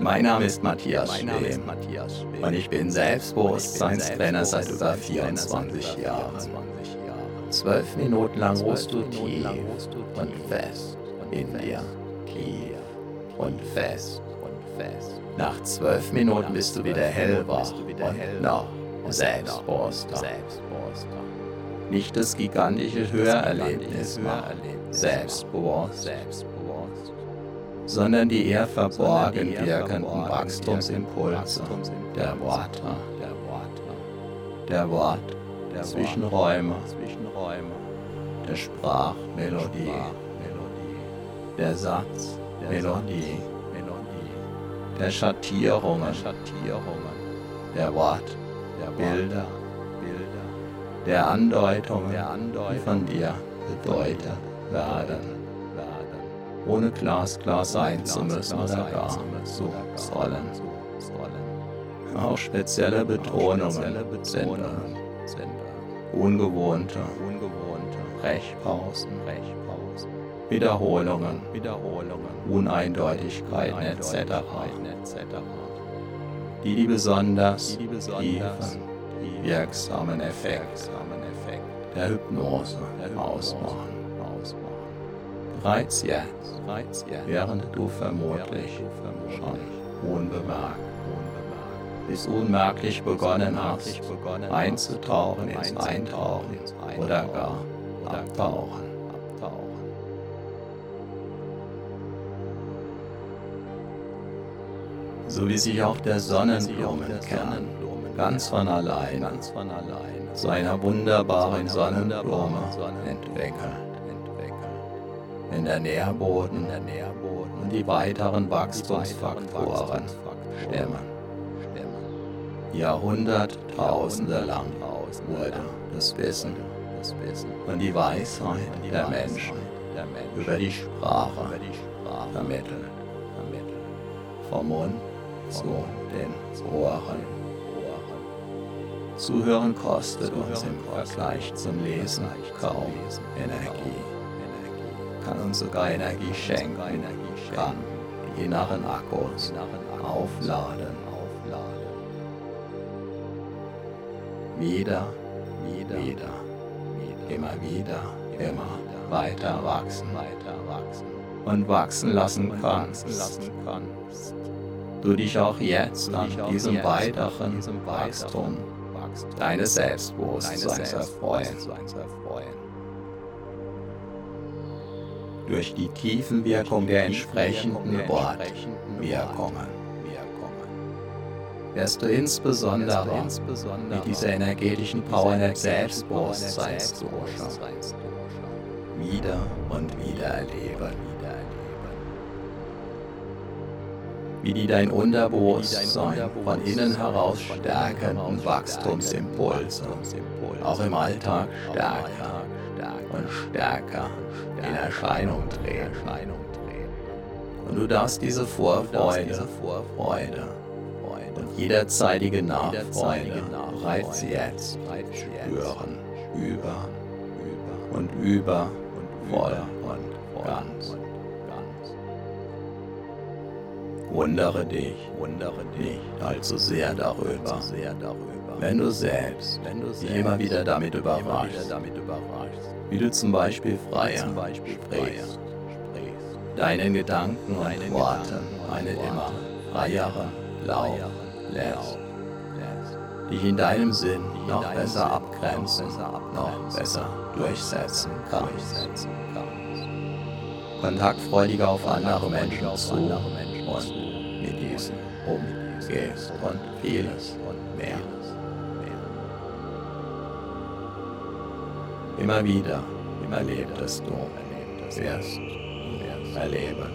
Mein Name ist Matthias Schwem und ich bin Selbstbewusstseinstrainer seit über 24 Jahren. Zwölf Minuten lang ruhst du tief und fest in dir. Tief und fest. Nach zwölf Minuten bist du wieder hellwach und noch selbstbewusster. Nicht das gigantische Hörerlebnis selbstbewusst, sondern die eher verborgen wirkenden Wachstumsimpulse der Worte, der Wort, der Zwischenräume, der Sprachmelodie, der Satzmelodie, der Schattierungen, der Wort, der Bilder, der Andeutungen, die von dir bedeutet werden ohne glasklar sein zu müssen oder gar zu sollen. Auch spezielle Betonungen. Sind ungewohnte. Brechpausen, Wiederholungen, Uneindeutigkeiten etc., die die besonders tiefen, wirksamen Effekt der Hypnose ausmachen. Bereits jetzt, während du vermutlich schon unbemerkt bis unmerklich begonnen hast, einzutauchen ins Eintauchen oder gar abtauchen. So wie sich auch der Sonnenblumenkern ganz von allein zu einer wunderbaren Sonnenblume entwickelt in der Nährboden und die weiteren Wachstumsfaktoren stemmen. Jahrhunderttausende lang wurde das Wissen und die Weisheit der Menschen über die Sprache vermittelt. Vom Mund zu den Ohren. Zuhören kostet uns im Vergleich zum Lesen kaum Energie kann uns sogar Energie schenken, kann die inneren Akkus aufladen. Wieder, wieder, wieder, immer wieder, immer weiter wachsen, weiter wachsen und wachsen lassen kannst. Du dich auch jetzt an diesem weiteren Wachstum deines Selbstbewusstseins erfreuen durch die Tiefenwirkung der entsprechenden Wortwirkungen. Wirst du insbesondere mit dieser energetischen Power des Selbstbewusstseins wieder und wieder erleben. Wie die dein Unterbewusstsein von innen heraus stärkenden Wachstumsimpulse auch im Alltag stärker und stärker in Erscheinung drehen. Und du darfst diese Vorfreude, Vorfreude und jederzeitige Nachfreude bereits jetzt spüren, über und über und voll und ganz. Wundere dich, wundere dich allzu sehr darüber, wenn du selbst, wenn du dich immer wieder damit überraschst, wie du zum Beispiel freier sprichst, deinen Gedanken und Worten eine immer freiere Lauf lässt, dich in deinem Sinn noch besser abgrenzen, noch besser durchsetzen kannst. Kontaktfreudiger auf andere Menschen zu und mit diesen umgehst und vieles mehr. Immer wieder erlebtest du, wirst erleben.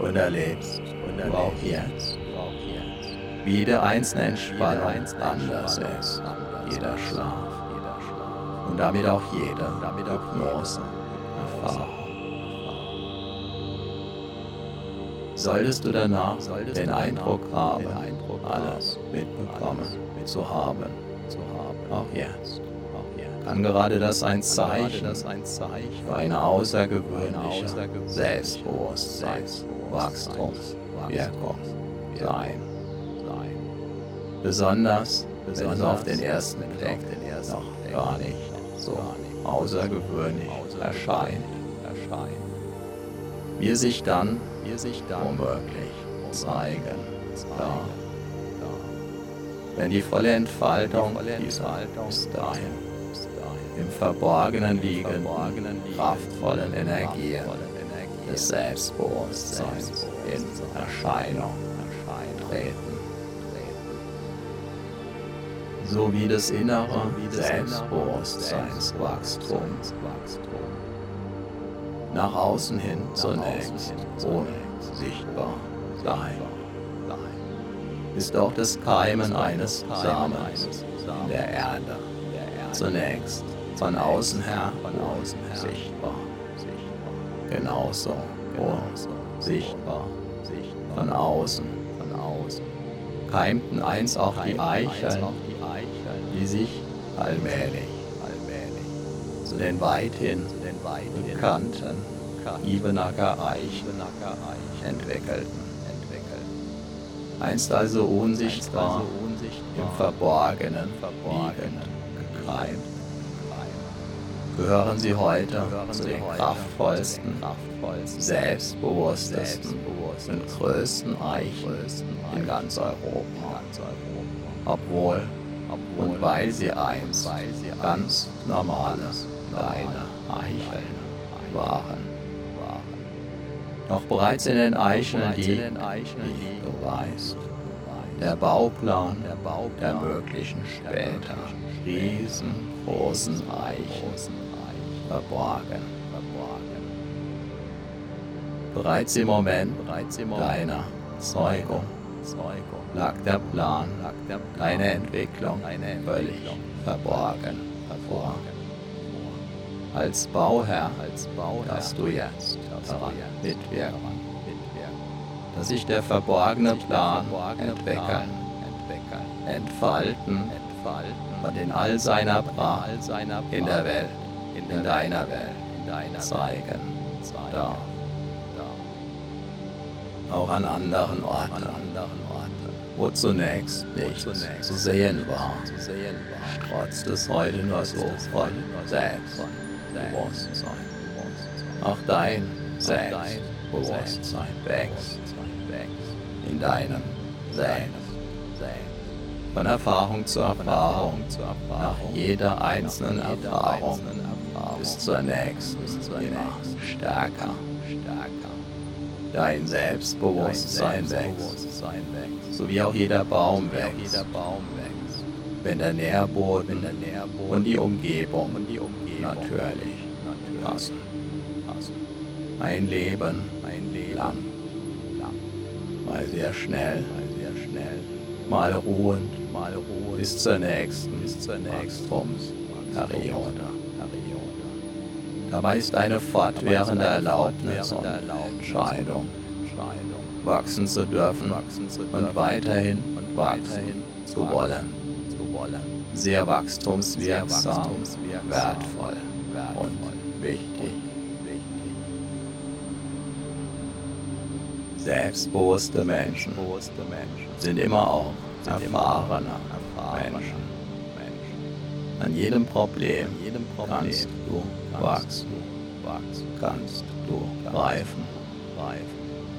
und erlebst du auch jetzt, wie der einzelne Entspannung anders ist, jeder Schlaf und damit auch jede Hypnose Erfahrung. Solltest du danach den Eindruck haben, alles mitbekommen zu haben, auch jetzt, kann gerade das ein Zeichen für eine außergewöhnliche Selbstbewusstseinswachstumswirkung sein. Besonders, wenn es auf den ersten Blick noch gar nicht so außergewöhnlich erscheint, wir sich dann womöglich zeigen. Da. Wenn die volle Entfaltung dieser bis dahin im Verborgenen liegenden, kraftvollen Energien des Selbstbewusstseins in Erscheinung treten. sowie das innere Selbstbewusstseinswachstum nach außen hin zunächst ohne sichtbar sein, ist auch das Keimen eines Samens. in der Erde. Zunächst von außen her sichtbar, genauso sichtbar. von außen. Keimten einst auch die Eicheln die sich allmählich, allmählich zu den weithin bekannten Ibenacker Eichen entwickelten. Einst also unsichtbar im Verborgenen liegend, gekreimt, gehören sie heute zu den kraftvollsten, selbstbewusstesten und größten Eichen in ganz Europa. Obwohl und weil sie einst ganz normale kleine Eicheln waren. Doch bereits in den Eicheln liegt, wie du weißt, der Bauplan der möglichen später riesengroßen Eichen verborgen. Bereits im Moment deiner Zeugung lag der Plan, deine Entwicklung völlig verborgen hervor. Als Bauherr, dass du jetzt daran mitwirken, dass sich der verborgene Plan entwickeln, entfalten und in all seiner Pracht in der Welt, in deiner Welt zeigen darf. Auch an anderen Orten. wo zunächst nichts zu sehen war, strotzt es heute nur so von Auch dein Selbstbewusstsein wächst in deinem Selbst. Von Erfahrung zu Erfahrung, nach jeder einzelnen Erfahrung bis zur nächsten immer stärker. Dein Selbstbewusstsein wächst so wie auch jeder Baum wächst. Wenn der Nährboden und die Umgebung natürlich. Passen. Ein Leben lang, mal sehr schnell, mal ruhend, bis zur nächsten. Wachstumsperiode. Dabei ist eine fortwährende Erlaubnis und Entscheidung. Wachsen zu dürfen und weiterhin wachsen zu wollen. Sehr wachstumswirksam, wertvoll und wichtig. Selbstbewusste Menschen sind immer auch erfahrene Menschen. An jedem Problem kannst du wachsen, kannst du reifen.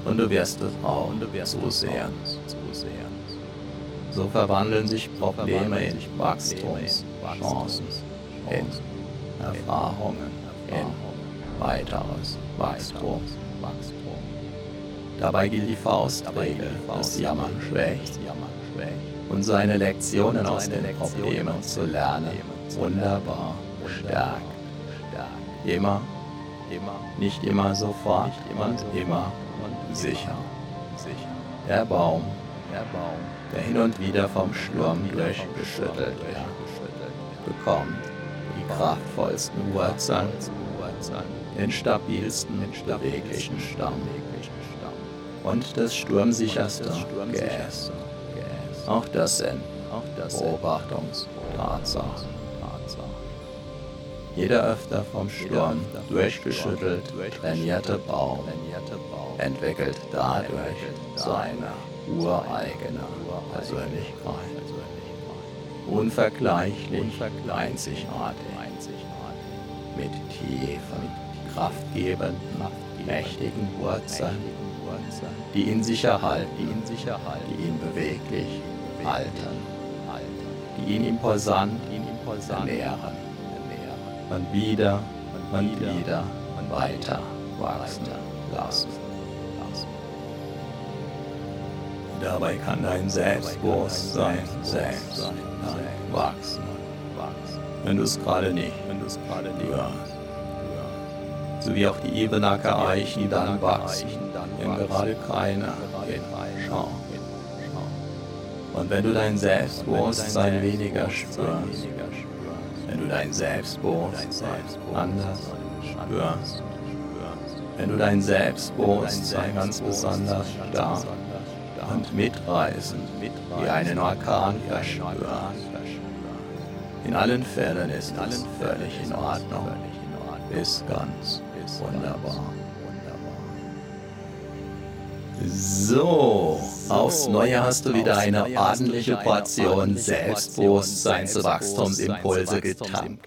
und du wirst es auch so sehen. So verwandeln sich Probleme in Wachstumschancen, in Erfahrungen, in weiteres Wachstum. Dabei gilt die Faustregel, das Jammern schwächt und seine Lektionen aus den Problemen zu lernen, wunderbar stärkt. Immer nicht immer sofort und immer und sicher. Der Baum, der hin und wieder vom Sturm durchgeschüttelt wird, bekommt die kraftvollsten Wurzeln, den stabilsten, beweglichen Stamm und das sturmsicherste Geäst. Auch das sind Beobachtungstatsachen. Jeder öfter vom Sturm durchgeschüttelt trainierte Baum entwickelt dadurch seine ureigene Persönlichkeit. Unvergleichlich, einzigartig, mit tiefen, kraftgebenden, mächtigen Wurzeln, die ihn sicher halten, die ihn beweglich halten, die ihn imposant ernähren und wieder und wieder weiter wachsen lassen. Dabei kann dein Selbstbewusstsein selbst wachsen, wenn du es gerade nicht hörst. So wie auch die Ebenacker Eichen dann wachsen, wenn gerade keiner hinschaut. Und wenn du dein Selbstbewusstsein weniger spürst, wenn du dein Selbstbewusstsein anders spürst, wenn du dein Selbstbewusstsein ganz besonders stark und mitreißend wie einen Orkan verspürst. In allen Fällen ist es völlig in Ordnung, ist ganz wunderbar. So, aufs Neue hast du wieder eine ordentliche Portion Selbstbewusstseinswachstumsimpulse getankt.